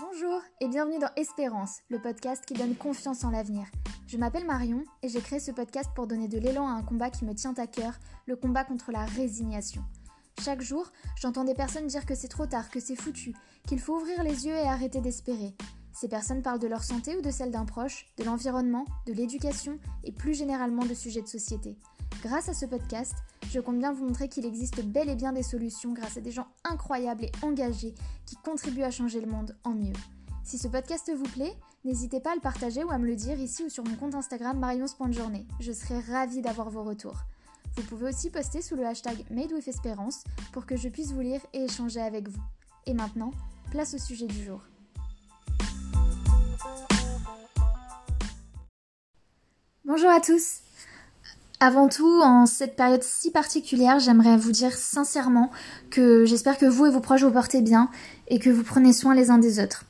Bonjour et bienvenue dans Espérance, le podcast qui donne confiance en l'avenir. Je m'appelle Marion et j'ai créé ce podcast pour donner de l'élan à un combat qui me tient à cœur, le combat contre la résignation. Chaque jour, j'entends des personnes dire que c'est trop tard, que c'est foutu, qu'il faut ouvrir les yeux et arrêter d'espérer. Ces personnes parlent de leur santé ou de celle d'un proche, de l'environnement, de l'éducation et plus généralement de sujets de société. Grâce à ce podcast, je compte bien vous montrer qu'il existe bel et bien des solutions grâce à des gens incroyables et engagés qui contribuent à changer le monde en mieux. Si ce podcast vous plaît, n'hésitez pas à le partager ou à me le dire ici ou sur mon compte Instagram marions.journée. Je serai ravie d'avoir vos retours. Vous pouvez aussi poster sous le hashtag MadeWithEsperance pour que je puisse vous lire et échanger avec vous. Et maintenant, place au sujet du jour. Bonjour à tous avant tout, en cette période si particulière, j'aimerais vous dire sincèrement que j'espère que vous et vos proches vous portez bien et que vous prenez soin les uns des autres.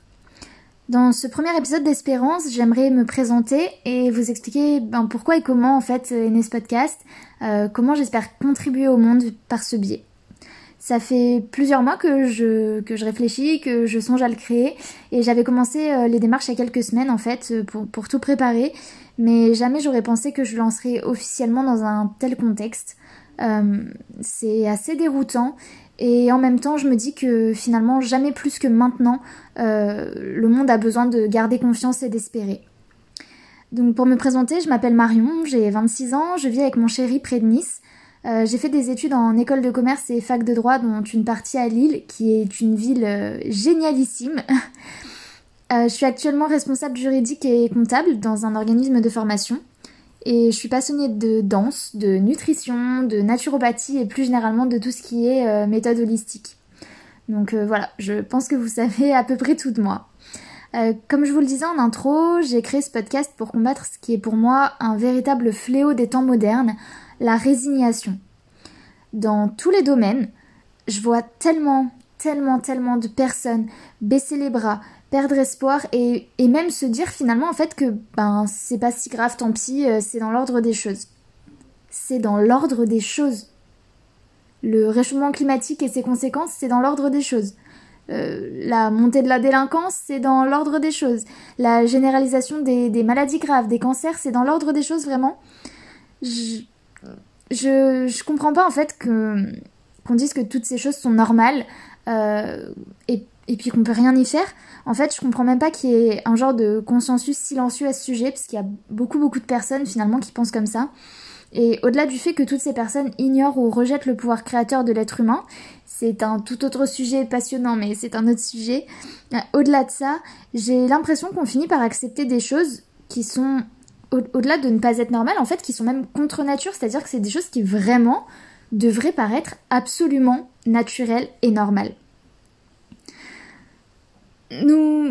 Dans ce premier épisode d'Espérance, j'aimerais me présenter et vous expliquer ben, pourquoi et comment en fait est ce podcast, euh, comment j'espère contribuer au monde par ce biais. Ça fait plusieurs mois que je, que je réfléchis, que je songe à le créer et j'avais commencé euh, les démarches il y a quelques semaines en fait pour, pour tout préparer mais jamais j'aurais pensé que je lancerais officiellement dans un tel contexte. Euh, c'est assez déroutant et en même temps je me dis que finalement jamais plus que maintenant euh, le monde a besoin de garder confiance et d'espérer. Donc pour me présenter, je m'appelle Marion, j'ai 26 ans, je vis avec mon chéri près de Nice. Euh, j'ai fait des études en école de commerce et fac de droit, dont une partie à Lille, qui est une ville génialissime. Euh, je suis actuellement responsable juridique et comptable dans un organisme de formation. Et je suis passionnée de danse, de nutrition, de naturopathie et plus généralement de tout ce qui est euh, méthode holistique. Donc euh, voilà, je pense que vous savez à peu près tout de moi. comme je vous le disais en intro, j'ai créé ce podcast pour combattre ce qui est pour moi un véritable fléau des temps modernes, la résignation. Dans tous les domaines, je vois tellement, tellement, tellement de personnes baisser les bras, perdre espoir et, même se dire finalement en fait que ben c'est pas si grave, tant pis, euh, c'est dans l'ordre des choses. C'est dans l'ordre des choses. Le réchauffement climatique et ses conséquences, c'est dans l'ordre des choses. Euh, la montée de la délinquance, c'est dans l'ordre des choses. La généralisation des, maladies graves, des cancers, c'est dans l'ordre des choses vraiment. Je, je, comprends pas en fait que qu'on dise que toutes ces choses sont normales euh, et et puis qu'on peut rien y faire. En fait, je comprends même pas qu'il y ait un genre de consensus silencieux à ce sujet, parce qu'il y a beaucoup beaucoup de personnes finalement qui pensent comme ça. Et au-delà du fait que toutes ces personnes ignorent ou rejettent le pouvoir créateur de l'être humain, c'est un tout autre sujet passionnant, mais c'est un autre sujet. Euh, au-delà de ça, j'ai l'impression qu'on finit par accepter des choses qui sont, au-delà de ne pas être normales, en fait, qui sont même contre nature, c'est-à-dire que c'est des choses qui vraiment devraient paraître absolument naturelles et normales. Nous,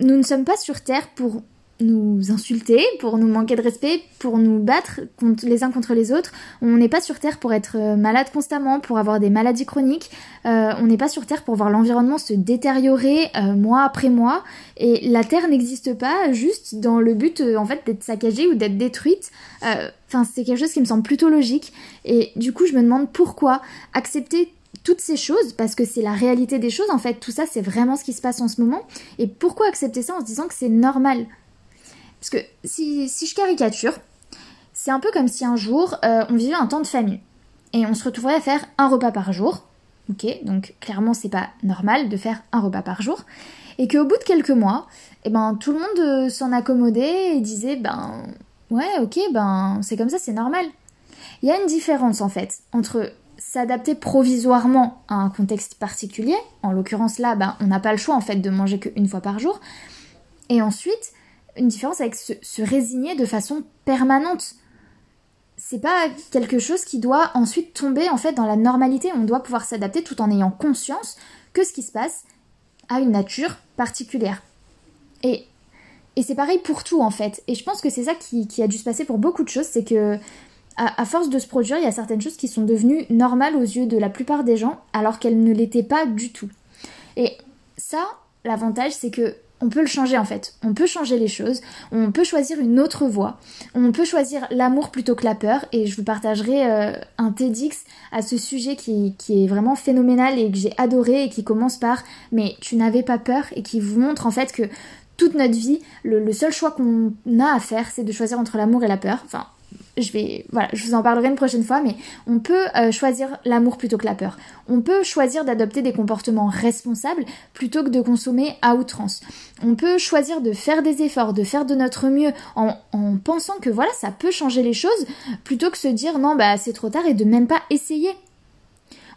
nous ne sommes pas sur Terre pour nous insulter, pour nous manquer de respect, pour nous battre les uns contre les autres. On n'est pas sur Terre pour être euh, malade constamment, pour avoir des maladies chroniques. Euh, on n'est pas sur Terre pour voir l'environnement se détériorer euh, mois après mois. Et la Terre n'existe pas juste dans le but en fait d'être saccagée ou d'être détruite. Enfin, c'est quelque chose qui me semble plutôt logique. Et du coup, je me demande pourquoi accepter toutes ces choses, parce que c'est la réalité des choses, en fait, tout ça, c'est vraiment ce qui se passe en ce moment. Et pourquoi accepter ça en se disant que c'est normal? Parce que si, je caricature, c'est un peu comme si un jour, euh, on vivait un temps de famille. Et on se retrouverait à faire un repas par jour. Ok, donc clairement, c'est pas normal de faire un repas par jour. Et qu'au bout de quelques mois, eh ben, tout le monde euh, s'en accommodait et disait, ben, ouais, ok, ben, c'est comme ça, c'est normal. Il y a une différence, en fait, entre s'adapter provisoirement à un contexte particulier. En l'occurrence là, ben, on n'a pas le choix en fait de manger qu'une fois par jour. Et ensuite, une différence avec se, résigner de façon permanente. C'est pas quelque chose qui doit ensuite tomber en fait dans la normalité. On doit pouvoir s'adapter tout en ayant conscience que ce qui se passe a une nature particulière. Et, et c'est pareil pour tout en fait. Et je pense que c'est ça qui, qui a dû se passer pour beaucoup de choses, c'est que à, force de se produire, il y a certaines choses qui sont devenues normales aux yeux de la plupart des gens, alors qu'elles ne l'étaient pas du tout. Et ça, l'avantage, c'est que on peut le changer en fait. On peut changer les choses, on peut choisir une autre voie, on peut choisir l'amour plutôt que la peur. Et je vous partagerai euh, un TEDx à ce sujet qui, est vraiment phénoménal et que j'ai adoré et qui commence par Mais tu n'avais pas peur et qui vous montre en fait que toute notre vie, le, seul choix qu'on a à faire, c'est de choisir entre l'amour et la peur. Je vais voilà, je vous en parlerai une prochaine fois, mais on peut euh, choisir l'amour plutôt que la peur. On peut choisir d'adopter des comportements responsables plutôt que de consommer à outrance. On peut choisir de faire des efforts, de faire de notre mieux en, en pensant que voilà, ça peut changer les choses plutôt que se dire non bah c'est trop tard et de même pas essayer.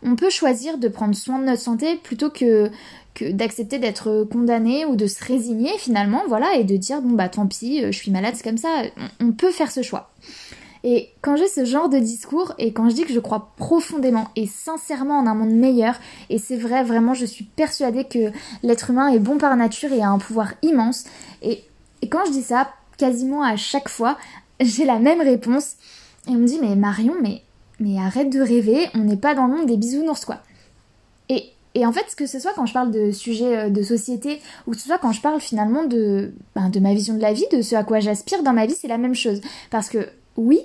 On peut choisir de prendre soin de notre santé plutôt que que d'accepter d'être condamné ou de se résigner finalement, voilà, et de dire bon bah tant pis, euh, je suis malade, c'est comme ça. on peut faire ce choix. Et quand j'ai ce genre de discours, et quand je dis que je crois profondément et sincèrement en un monde meilleur, et c'est vrai, vraiment, je suis persuadée que l'être humain est bon par nature et a un pouvoir immense, et, quand je dis ça, quasiment à chaque fois, j'ai la même réponse, et on me dit, mais Marion, mais, mais arrête de rêver, on n'est pas dans le monde des bisounours, quoi. Et, et en fait, que ce soit quand je parle de sujets euh, de société, ou que ce soit quand je parle finalement de, ben, de ma vision de la vie, de ce à quoi j'aspire dans ma vie, c'est la même chose. Parce que oui,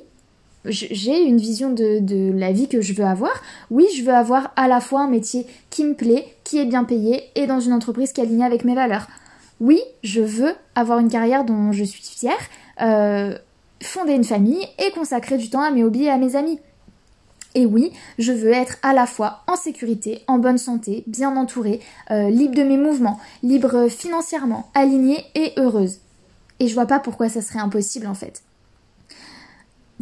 j'ai une vision de, la vie que je veux avoir. Oui, je veux avoir à la fois un métier qui me plaît, qui est bien payé et dans une entreprise qui est alignée avec mes valeurs. Oui, je veux avoir une carrière dont je suis fière, euh, fonder une famille et consacrer du temps à mes hobbies et à mes amis. Et oui, je veux être à la fois en sécurité, en bonne santé, bien entourée, euh, libre de mes mouvements, libre financièrement, alignée et heureuse. Et je vois pas pourquoi ça serait impossible en fait.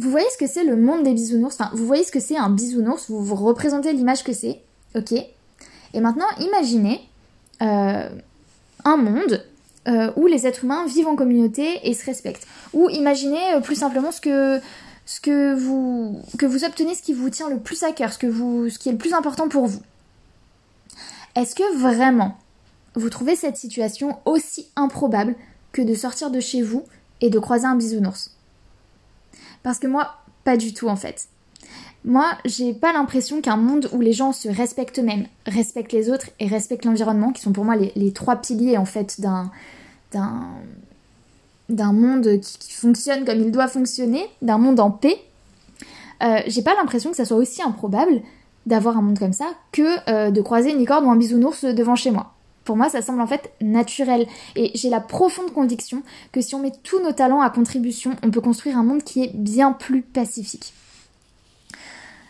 Vous voyez ce que c'est le monde des bisounours? Enfin, vous voyez ce que c'est un bisounours? Vous vous représentez l'image que c'est? Ok. Et maintenant, imaginez euh, un monde euh, où les êtres humains vivent en communauté et se respectent. Ou imaginez euh, plus simplement ce que, vous, obtenez, ce qui vous tient le plus à cœur, ce qui est le plus important pour vous. Est-ce que vraiment vous trouvez cette situation aussi improbable que de sortir de chez vous et de croiser un bisounours? Parce que moi, pas du tout en fait. Moi, j'ai pas l'impression qu'un monde où les gens se respectent eux-mêmes, respectent les autres et respectent l'environnement, qui sont pour moi les, trois piliers en fait d'un d'un monde qui, fonctionne comme il doit fonctionner, d'un monde en paix. Euh, j'ai pas l'impression que ça soit aussi improbable d'avoir un monde comme ça que euh, de croiser une licorne ou un bisounours devant chez moi. Pour moi, ça semble en fait naturel. Et j'ai la profonde conviction que si on met tous nos talents à contribution, on peut construire un monde qui est bien plus pacifique.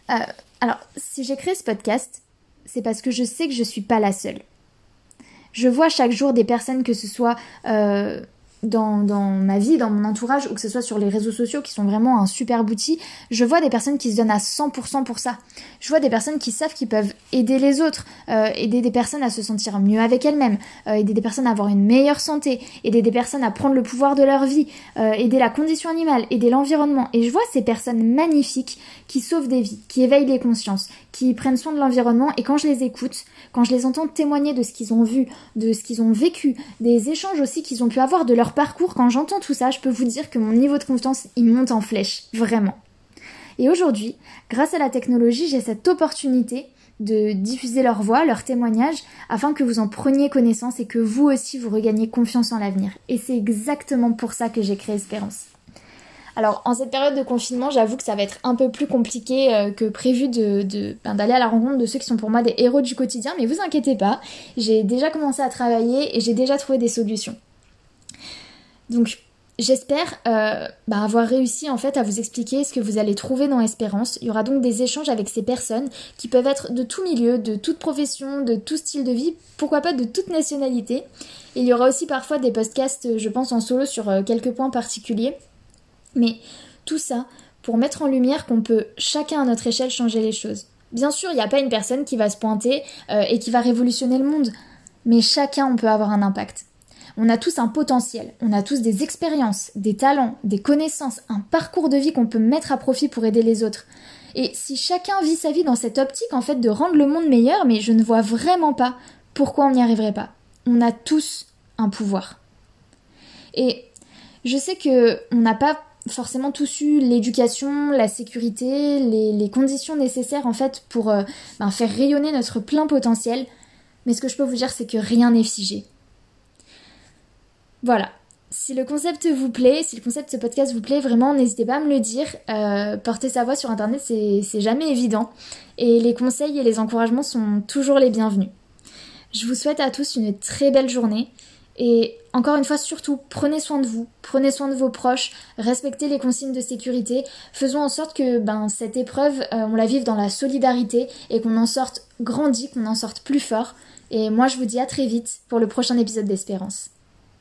Euh, alors, si j'ai créé ce podcast, c'est parce que je sais que je ne suis pas la seule. Je vois chaque jour des personnes, que ce soit euh, dans, ma vie, dans mon entourage, ou que ce soit sur les réseaux sociaux qui sont vraiment un super outil, je vois des personnes qui se donnent à 100% pour ça. Je vois des personnes qui savent qu'ils peuvent aider les autres, euh, aider des personnes à se sentir mieux avec elles-mêmes, euh, aider des personnes à avoir une meilleure santé, aider des personnes à prendre le pouvoir de leur vie, euh, aider la condition animale, aider l'environnement. Et je vois ces personnes magnifiques qui sauvent des vies, qui éveillent les consciences, qui prennent soin de l'environnement. Et quand je les écoute, quand je les entends témoigner de ce qu'ils ont vu, de ce qu'ils ont vécu, des échanges aussi qu'ils ont pu avoir de leur parcours, quand j'entends tout ça, je peux vous dire que mon niveau de confiance, il monte en flèche, vraiment. Et aujourd'hui, grâce à la technologie, j'ai cette opportunité de diffuser leur voix, leurs témoignages, afin que vous en preniez connaissance et que vous aussi vous regagniez confiance en l'avenir. Et c'est exactement pour ça que j'ai créé Espérance. Alors en cette période de confinement, j'avoue que ça va être un peu plus compliqué euh, que prévu de, ben, d'aller à la rencontre de ceux qui sont pour moi des héros du quotidien, mais vous inquiétez pas, j'ai déjà commencé à travailler et j'ai déjà trouvé des solutions. Donc J'espère euh, bah, avoir réussi en fait à vous expliquer ce que vous allez trouver dans Espérance. Il y aura donc des échanges avec ces personnes qui peuvent être de tout milieu, de toute profession, de tout style de vie, pourquoi pas de toute nationalité. il y aura aussi parfois des podcasts, je pense, en solo sur euh, quelques points particuliers. Mais tout ça pour mettre en lumière qu'on peut chacun à notre échelle changer les choses. Bien sûr, il n'y a pas une personne qui va se pointer euh, et qui va révolutionner le monde, mais chacun on peut avoir un impact. On a tous un potentiel, on a tous des expériences, des talents, des connaissances, un parcours de vie qu'on peut mettre à profit pour aider les autres. Et si chacun vit sa vie dans cette optique en fait de rendre le monde meilleur, mais je ne vois vraiment pas pourquoi on n'y arriverait pas. On a tous un pouvoir. Et je sais que on n'a pas forcément tous eu l'éducation, la sécurité, les, conditions nécessaires en fait pour euh, ben, faire rayonner notre plein potentiel. Mais ce que je peux vous dire, c'est que rien n'est figé. Voilà. Si le concept vous plaît, si le concept de ce podcast vous plaît, vraiment, n'hésitez pas à me le dire. Euh, porter sa voix sur Internet, c'est jamais évident. Et les conseils et les encouragements sont toujours les bienvenus. Je vous souhaite à tous une très belle journée. Et encore une fois, surtout, prenez soin de vous, prenez soin de vos proches, respectez les consignes de sécurité, faisons en sorte que ben, cette épreuve, euh, on la vive dans la solidarité et qu'on en sorte grandi, qu'on en sorte plus fort. Et moi, je vous dis à très vite pour le prochain épisode d'Espérance.